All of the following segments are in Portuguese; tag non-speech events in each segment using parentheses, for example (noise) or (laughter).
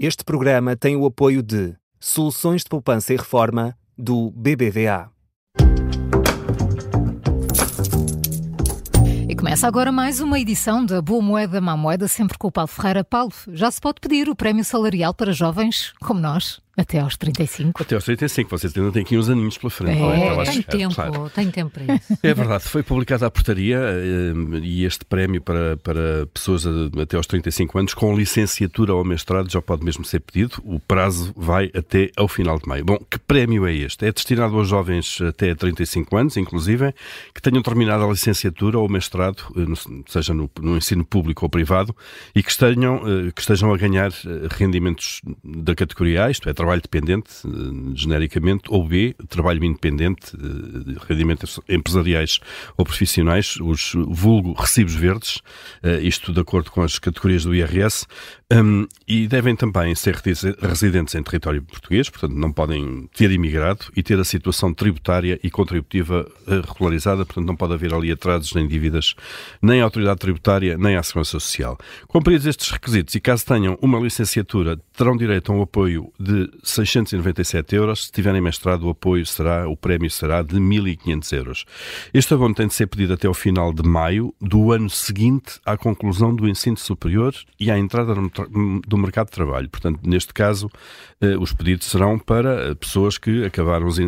Este programa tem o apoio de Soluções de Poupança e Reforma do BBVA. E começa agora mais uma edição da Boa Moeda, Má Moeda, sempre com o Paulo Ferreira. Paulo, já se pode pedir o prémio salarial para jovens como nós? Até aos 35. Até aos 35, vocês ainda têm aqui uns aninhos pela frente. É, não tem chegar, tempo, claro. tem tempo para isso. É verdade, foi publicada a portaria eh, e este prémio para, para pessoas até aos 35 anos com licenciatura ou mestrado já pode mesmo ser pedido. O prazo vai até ao final de maio. Bom, que prémio é este? É destinado aos jovens até 35 anos, inclusive, que tenham terminado a licenciatura ou mestrado, eh, seja no, no ensino público ou privado, e que estejam, eh, que estejam a ganhar rendimentos da categoria A, isto é, trabalho dependente, eh, genericamente, ou B, trabalho independente, eh, rendimentos empresariais ou profissionais, os vulgo recibos verdes, eh, isto de acordo com as categorias do IRS, hum, e devem também ser resi- residentes em território português, portanto não podem ter imigrado e ter a situação tributária e contributiva regularizada, portanto não pode haver ali atrasos nem dívidas, nem à autoridade tributária, nem à segurança social. Cumpridos estes requisitos e caso tenham uma licenciatura, terão direito a um apoio de 697 euros. Se tiverem mestrado, o apoio será, o prémio será de 1.500 euros. Este abono tem de ser pedido até ao final de maio do ano seguinte à conclusão do ensino superior e à entrada do mercado de trabalho. Portanto, neste caso, eh, os pedidos serão para eh, pessoas que acabaram os,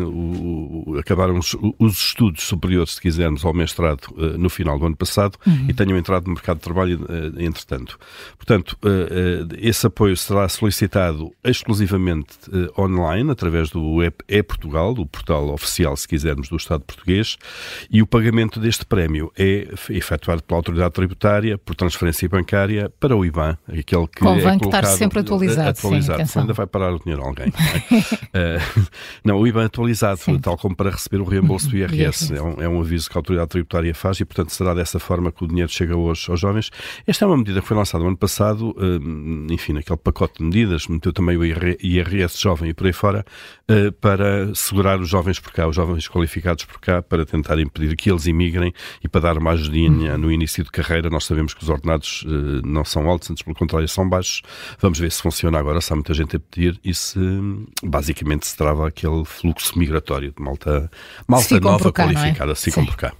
acabaram os, os estudos superiores, se quisermos, ao mestrado eh, no final do ano passado e tenham entrado no mercado de trabalho entretanto. Portanto, esse apoio será solicitado exclusivamente online, através do E-Portugal, do portal oficial, se quisermos, do Estado português, e o pagamento deste prémio é efetuado pela autoridade tributária por transferência bancária para o IBAN, aquele que Convém é que estar sempre atualizado, sim, atualizado, senão ainda vai parar o dinheiro a alguém. não é? (laughs) Eh, não, o IBAN atualizado, Sim. tal como para receber o reembolso do IRS. IRS. É um, é um aviso que a autoridade tributária faz e, portanto, será dessa forma que o dinheiro chega hoje aos jovens. Esta é uma medida que foi lançada no ano passado, eh, enfim, naquele pacote de medidas, meteu também o IR- IRS jovem e por aí fora, eh, para segurar os jovens por cá, os jovens qualificados por cá, para tentar impedir que eles imigrem e para dar uma ajudinha no início de carreira. Nós sabemos que os ordenados eh, não são altos, antes pelo contrário são baixos. Vamos ver se funciona agora, se há muita gente a pedir e se basicamente se trava aquele fluxo migratório de malta, malta nova cá, é? qualificada, se ficam por cá.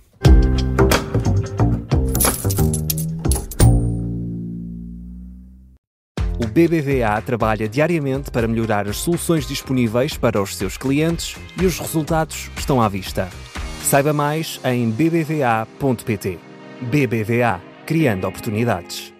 BBVA trabalha diariamente para melhorar as soluções disponíveis para os seus clientes e os resultados estão à vista. Saiba mais em bbva.pt. BBVA, criando oportunidades.